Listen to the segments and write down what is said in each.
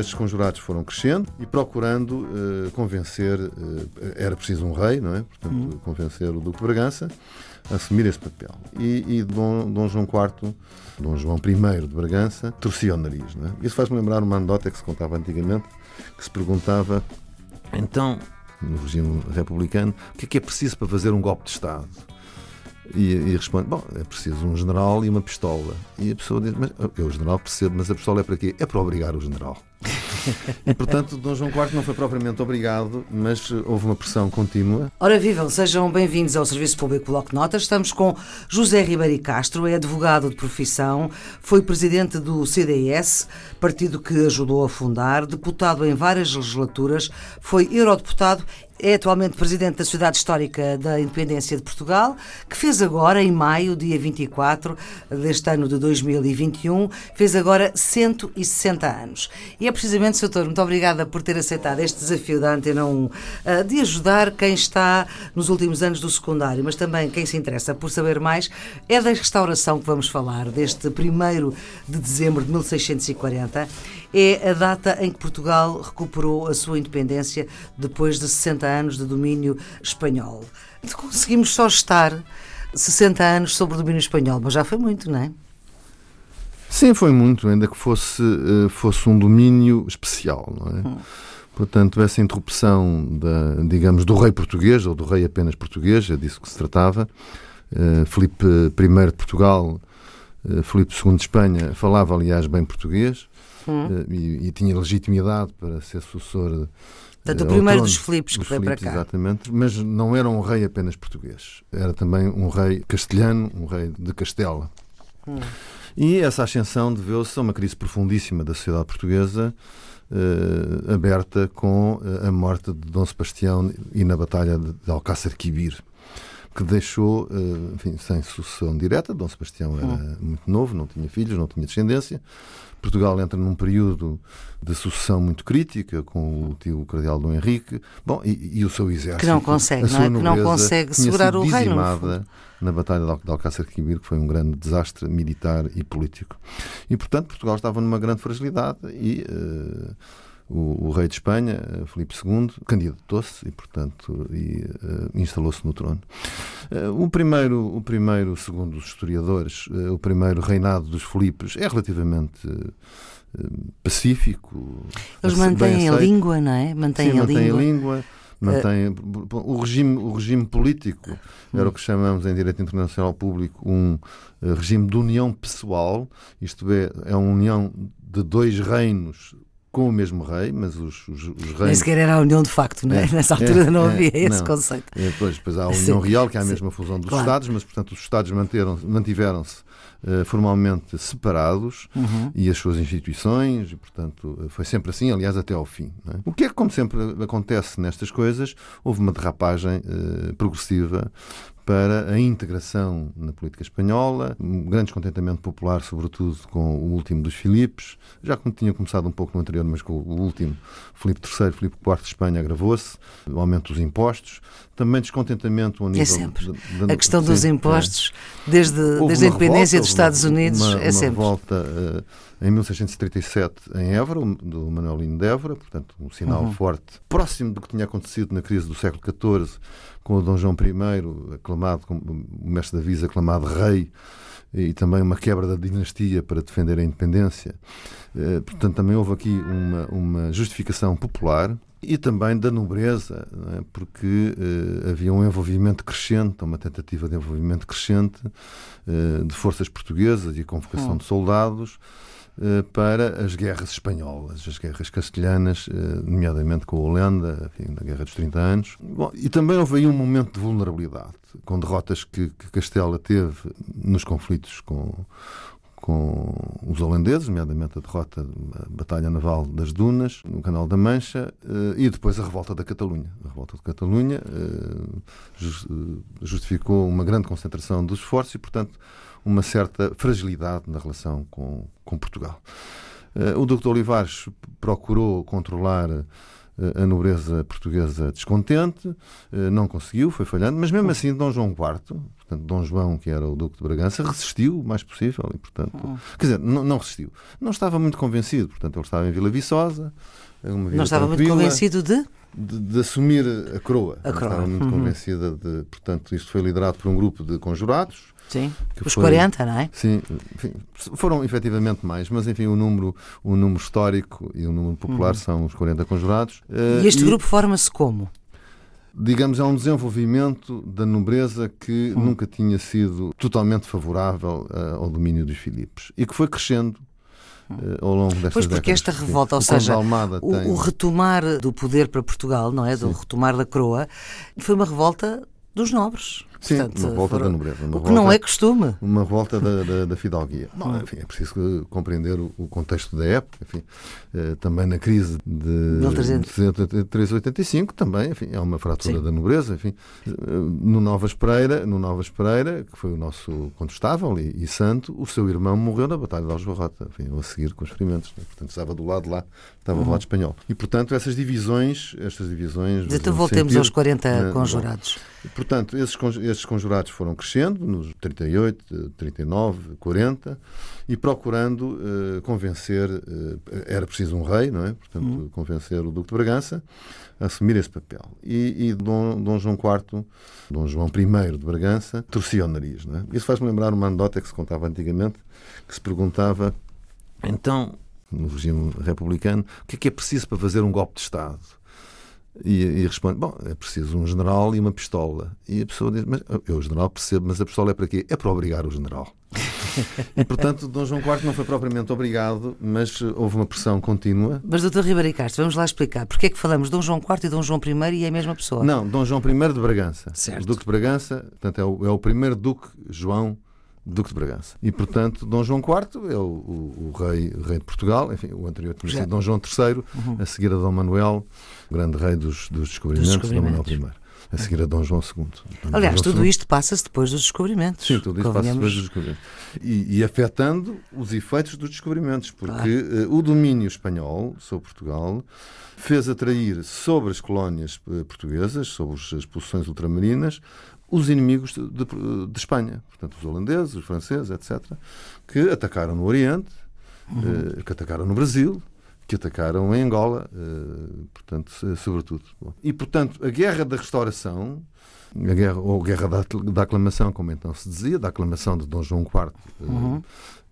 estes conjurados foram crescendo e procurando uh, convencer, uh, era preciso um rei, não é? Portanto, uhum. convencer o Duque de Bragança a assumir esse papel. E, e Dom, Dom, João IV, Dom João I de Bragança, torcia o nariz, não é? Isso faz-me lembrar uma anedota que se contava antigamente, que se perguntava, então, no regime republicano, o que é que é preciso para fazer um golpe de Estado? E, e, responde: Bom, é preciso um general e uma pistola. E a pessoa diz: Mas eu, general percebo, mas a pistola é para quê? É para obrigar o general. E, portanto, Dom João IV não foi propriamente obrigado, mas houve uma pressão contínua. Ora, vivam, sejam bem-vindos ao Serviço Público Bloco Notas. Estamos com José Ribeiro Castro, é advogado de profissão, foi presidente do CDS, partido que ajudou a fundar, deputado em várias legislaturas, foi eurodeputado é atualmente presidente da Sociedade Histórica da Independência de Portugal, que fez agora, em maio, dia 24 deste ano de 2021, fez agora 160 anos. E é precisamente, Sr. Doutor, muito obrigada por ter aceitado este desafio da Antena 1 eh, de ajudar quem está nos últimos anos do secundário, mas também quem se interessa por saber mais. É da restauração que vamos falar, deste 1 de dezembro de 1640 é a data em que Portugal recuperou a sua independência depois de 60 anos de domínio espanhol. Conseguimos só estar 60 anos sobre o domínio espanhol, mas já foi muito, não é? Sim, foi muito, ainda que fosse, eh, fosse um domínio especial, não é? Hum. Portanto, essa interrupção, da, digamos, do rei português, ou do rei apenas português, é disso que se tratava. Uh, Filipe I de Portugal, uh, Filipe II de Espanha, falava, aliás, bem português hum. e, e, tinha legitimidade para ser sucessor. Portanto, o primeiro dos Filipes que veio para cá. Exatamente, mas não era um rei apenas português. Era também um rei castelhano, um rei de Castela. Hum. E essa ascensão deveu-se a uma crise profundíssima da sociedade portuguesa, eh, aberta com eh, a morte de Dom Sebastião e na Batalha de Alcácer Quibir que deixou, eh, enfim, sem sucessão direta. Dom Sebastião era hum. muito novo, não tinha filhos, não tinha descendência. Portugal entra num período de sucessão muito crítica com o tio cardeal Dom Henrique, bom, e, e o seu exército. Que não consegue, não é? Que não consegue segurar o reino. na Batalha de Alcácer Quibir, que foi um grande desastre militar e político. E, portanto, Portugal estava numa grande fragilidade e. Uh, o, o, rei de Espanha, Filipe II, candidatou-se e, portanto, e, uh, instalou-se no trono. Uh, o primeiro, o primeiro, segundo os historiadores, uh, o primeiro reinado dos Filipes é relativamente pacífico. Eles mantêm a língua, não é? Mantêm, Sim, a, mantêm língua. a língua. Mantém, o, regime, o regime político era o que chamamos em direito internacional público um regime de união pessoal, isto é, é uma união de dois reinos com o mesmo rei, mas os, os, os reis. Nem sequer era a união de facto, não é? é Nessa altura é, não havia é, esse não. conceito. É, pois, depois há a união Sim. real, que é a mesma Sim. fusão dos claro. Estados, mas, portanto, os Estados mantiveram-se uh, formalmente separados uhum. e as suas instituições, e, portanto, foi sempre assim, aliás, até ao fim. É? O que é que, como sempre acontece nestas coisas, houve uma derrapagem uh, progressiva para a integração na política espanhola, um grande descontentamento popular, sobretudo com o último dos Filipes, já como tinha começado um pouco no anterior, mas com o último, Filipe III, Filipe IV de Espanha agravou-se, o aumento dos impostos, também descontentamento a nível... É sempre. De, de, a questão dos impostos, é. desde, desde a independência dos Estados Unidos, uma, é sempre. Uma revolta uh, em 1637 em Évora, do Manuelino de Évora, portanto um sinal uhum. forte, próximo do que tinha acontecido na crise do século XIV, com o Dom João I, aclamado, o mestre da Visa, aclamado rei, e também uma quebra da dinastia para defender a independência. Eh, portanto, também houve aqui uma, uma justificação popular e também da nobreza, é? porque uh, havia um envolvimento crescente, uma tentativa de envolvimento crescente uh, de forças portuguesas e a convocação hum. de soldados para as guerras espanholas, as guerras castelhanas, nomeadamente com a Holanda, na Guerra dos 30 Anos. Bom, e também houve aí um momento de vulnerabilidade, com derrotas que, que Castela teve nos conflitos com com os holandeses, nomeadamente a derrota da Batalha Naval das Dunas, no Canal da Mancha, eh, e depois a revolta da Catalunha. A revolta da Catalunha eh, eh, justificou uma grande concentração dos esforços e, portanto, uma certa fragilidade na relação com, com Portugal. O Dr. Olivares procurou controlar a nobreza portuguesa descontente, não conseguiu, foi falhando, mas mesmo assim Dom João IV, portanto Dom João, que era o Duque de Bragança, resistiu o mais possível e, portanto, quer dizer, não, não resistiu. Não estava muito convencido, portanto, ele estava em Vila Viçosa, não estava muito convencido de? De, de, assumir a coroa. A coroa. Estava muito uhum. convencida de. Portanto, isto foi liderado por um grupo de conjurados. Sim, os foi, 40, não é? Sim, enfim, foram efetivamente mais, mas enfim, o número, o número histórico e o número popular uhum. são os 40 conjurados. E este uh, grupo forma-se como? digamos, é um desenvolvimento da nobreza que hum. nunca tinha sido totalmente favorável uh, ao domínio dos Filipes e que foi crescendo ao longo destas Pois porque esta revolta, ou seja, o, tem... o, retomar do poder para Portugal, não é? Do retomar da coroa, foi uma revolta dos nobres. Sim, Portanto, uma volta foram... da nobreza. o que volta, não é costume. Uma volta da, da, da fidalguia. Bom, enfim, é preciso compreender o, o contexto da época. Enfim, eh, também na crise de 1385, também, enfim, é uma fratura Sim. da nobreza. Enfim, eh, no Nova Espreira, no Nova Espreira, que foi o nosso contestável e, e santo, o seu irmão morreu na Batalha de Aljubarrota, enfim, a seguir com os ferimentos. Né? Portanto, estava do lado de lá, estava uhum. do lado espanhol. E, portanto, essas divisões, estas divisões... Então voltemos aos 40 conjurados. Portanto, esses, esses conjurados foram crescendo nos 38, 39, 40 e procurando uh, convencer, uh, era preciso um rei, não é? Portanto, uhum. convencer o Duque de Bragança a assumir esse papel. E, e Dom, Dom, João IV, Dom João I de Bragança, torcia o nariz, não é? Isso faz-me lembrar uma anedota que se contava antigamente, que se perguntava, então, no regime republicano, o que é que é preciso para fazer um golpe de Estado? E, e, responde: Bom, é preciso um general e uma pistola. E a pessoa diz: Mas eu, o general, percebo, mas a pistola é para quê? É para obrigar o general. e, portanto, Dom João IV não foi propriamente obrigado, mas houve uma pressão contínua. Mas, doutor Ribeiro Castro, vamos lá explicar. Porquê é que falamos Dom João IV e Dom João I e é a mesma pessoa? Não, Dom João I de Bragança. Certo. O Duque de Bragança, portanto, é o, é o primeiro Duque João Duque de Bragança. E, portanto, Dom João IV é o, o, o rei, o rei de Portugal, enfim, o anterior tinha sido Dom João III, uhum. a seguir a Dom Manuel, grande rei dos, dos descobrimentos, dos descobrimentos. Dom Manuel I a seguir a Dom João II. Dom Aliás, João tudo II. isto passa-se depois dos descobrimentos. Sim, tudo isto passa-se depois dos descobrimentos. E, e, afetando os efeitos dos descobrimentos, porque claro. uh, o domínio espanhol sobre Portugal fez atrair sobre as colónias uh, portuguesas, sobre as posições ultramarinas, os inimigos de, de, de, Espanha, portanto, os holandeses, os franceses, etc., que atacaram no Oriente, uhum. uh, que atacaram no Brasil, que atacaram em Angola, uh, portanto, sobretudo. E, portanto, a guerra da restauração, a guerra, ou a guerra da, da aclamação, como então se dizia, da aclamação de Dom João IV, uh, uhum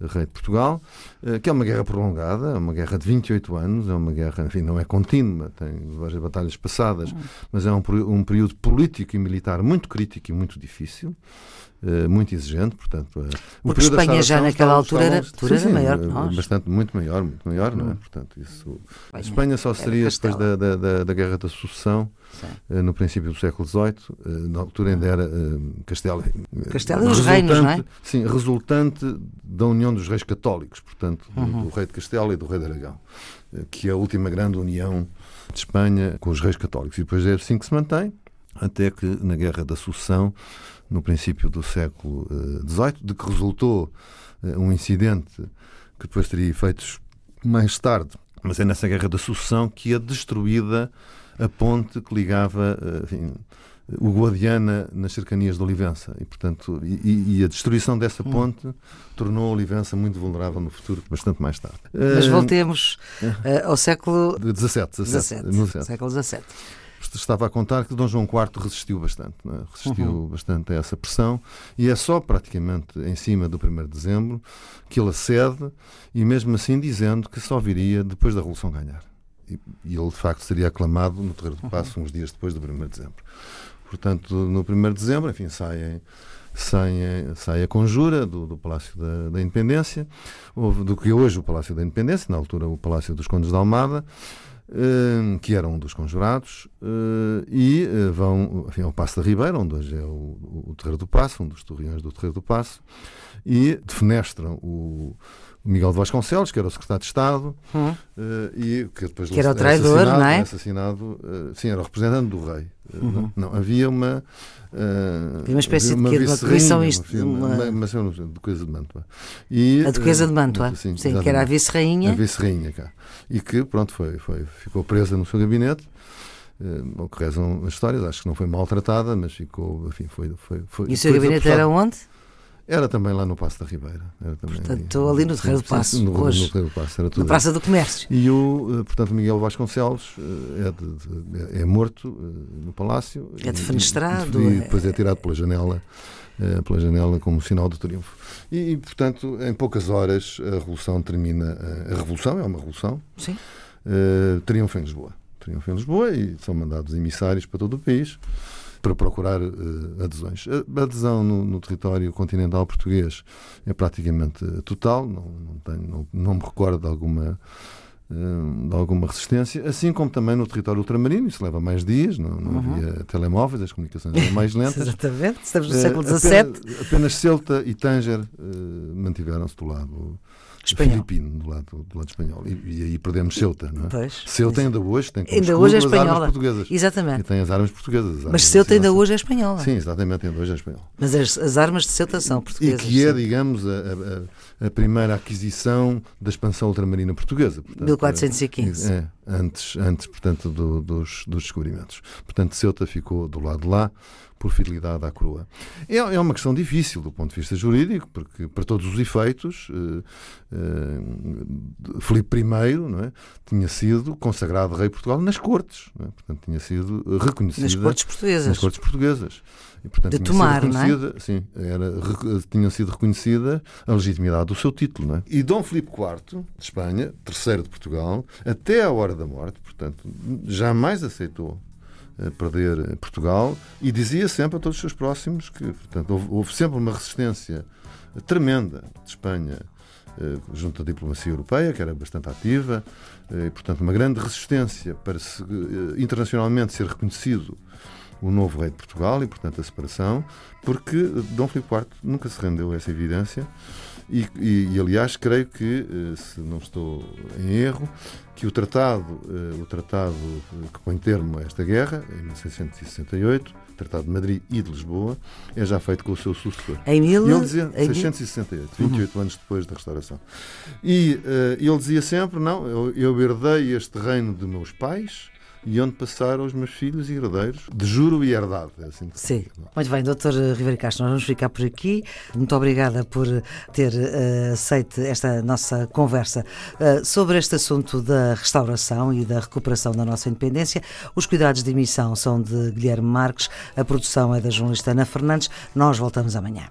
rei de Portugal, eh, que é uma guerra prolongada, é uma guerra de 28 anos, é uma guerra, enfim, não é contínua, tem várias batalhas passadas, mas é um, um período político e militar muito crítico e muito difícil. Eh, muito exigente, portanto... Eh, Porque Espanha já naquela altura, era, altura sim, era maior que nós. Bastante, muito maior, muito maior, não é? Hum. Portanto, isso... A Espanha só seria depois da, da, da Guerra da Sucessão, Sim. no princípio do século XVIII, na altura ainda era Castelo. Castelo e os reinos, não é? Sim, resultante da união dos reis católicos, portanto, uhum. do, rei de Castelo e do rei de Aragão, que é a última grande união de Espanha com os reis católicos. E depois é assim que se mantém, até que na Guerra da Sucessão no princípio do século XVIII, de que resultou eh, um incidente que depois teria efeitos mais tarde, mas é nessa Guerra da Sucessão que é destruída a ponte que ligava eh, enfim, o Guadiana nas cercanias de Olivença e portanto e, e, a destruição dessa hum. ponte hum. tornou Olivença muito vulnerável no futuro bastante mais tarde mas voltemos uh, ao século XVII, XVII, século XVII estava a contar que Dom João IV resistiu bastante, é? resistiu uhum. bastante a essa pressão e é só praticamente em cima do 1 de dezembro que ele acede e mesmo assim dizendo que só viria depois da Revolução ganhar. E, e ele de facto seria aclamado no Terreiro do Passo uhum. uns dias depois do 1 de dezembro. Portanto, no 1 de dezembro, enfim, saem sai, sai a conjura do, do Palácio da, da Independência, do que hoje o Palácio da Independência, na altura o Palácio dos Condes de Almada, Hum, que era um dos conjurados, hum, e hum, vão enfim, ao Passo da Ribeira, onde hoje é o, o Terreiro do Passo, um dos torreões do Terreiro do Passo, e defenestram o, Miguel de Vasconcelos, que era o secretário de Estado, hum. e que depois que era o traidor, não é? assassinado, sim, era o representante do rei. Uhum. Não, havia uma. Uh, uma espécie de, uma de uma comissão isto, uma, uma, uma, uma, Duquesa de Mantua. E, a Duquesa de Mantua, uh, sim, sim que era a vice-rainha. A vice-rainha cá. E que, pronto, foi, foi, ficou presa no seu gabinete. Uh, o que rezam as histórias, acho que não foi maltratada, mas ficou, enfim, foi. foi, foi e o seu gabinete era onde? Era também lá no Passo da Ribeira. Era também portanto, estou ali no Terreiro do Passo, no, hoje, no do Passo, era tudo na Praça do Comércio. E o, eh, portanto, Miguel Vasconcelos eh, é, de, de, é morto eh, no Palácio. É defenestrado. E, e depois é tirado pela janela, pela janela como sinal de triunfo. E, e, portanto, em poucas horas a Revolução termina. A Revolução é uma Revolução. Sim. Uh, triunfa em Lisboa. Triunfa em Lisboa e são mandados emissários para todo o país para procurar uh, adesões. A adesão no, no, território continental português é praticamente total, não, não, tenho, não, não me recordo de alguma eh, de alguma resistência, assim como também no território ultramarino, isso leva mais dias, não, não uhum. havia telemóveis, as comunicações eram mais lentas. Exatamente, estamos no século XVII. Apenas, apenas Celta e Tanger uh, mantiveram-se do lado espanhol. filipino, do lado, do lado espanhol. E, aí perdemos Ceuta, não é? Pois, Ceuta ainda hoje tem como ainda hoje é espanhola. as armas portuguesas. Exatamente. E tem as armas portuguesas. As Mas Ceuta ainda hoje é espanhola. Sim, exatamente, ainda hoje é espanhola. Mas as, as armas de Ceuta são portuguesas. E que é, digamos, a, a, a, primeira aquisição da expansão ultramarina portuguesa. Portanto, 1415. É, antes, antes portanto, do, dos, dos descobrimentos. Portanto, Ceuta ficou do lado de lá por fidelidade à coroa. É, é, uma questão difícil do ponto de vista jurídico, porque, para todos os efeitos, eh, eh, Filipe I não é, tinha sido consagrado rei de Portugal nas cortes, é? portanto, tinha sido reconhecido. Nas cortes portuguesas. Nas cortes portuguesas. E, portanto, de tomar, não é? Sim, era, tinha sido reconhecida a legitimidade do seu título. Não é? E Dom Filipe IV, de Espanha, terceiro de Portugal, até à hora da morte, portanto, jamais aceitou perder Portugal e dizia sempre a todos os seus próximos que, portanto, houve, houve sempre uma resistência tremenda de Espanha eh, junto à diplomacia europeia, que era bastante ativa, eh, e, portanto, uma grande resistência para se, eh, internacionalmente ser reconhecido o novo rei de Portugal e, portanto, a separação, porque Dom Filipe IV nunca se rendeu a essa evidência e, e, e, aliás, creio que, eh, se não estou em erro, que o tratado, eh, o tratado que põe termo a esta guerra, em 1668, Tratado de Madrid e de Lisboa, é já feito com o seu sucessor. Em mil... E ele dizia, em 668, 28 uhum. anos depois da restauração. E uh, ele dizia sempre, não, eu, eu herdei este reino de meus pais, e onde passaram os meus filhos e herdeiros, de juro e herdade. É assim Sim. Muito bem, doutor Ribeiro Castro, nós vamos ficar por aqui. Muito obrigada por ter uh, aceito esta nossa conversa uh, sobre este assunto da restauração e da recuperação da nossa independência. Os cuidados de emissão são de Guilherme Marques, a produção é da jornalista Ana Fernandes. Nós voltamos amanhã.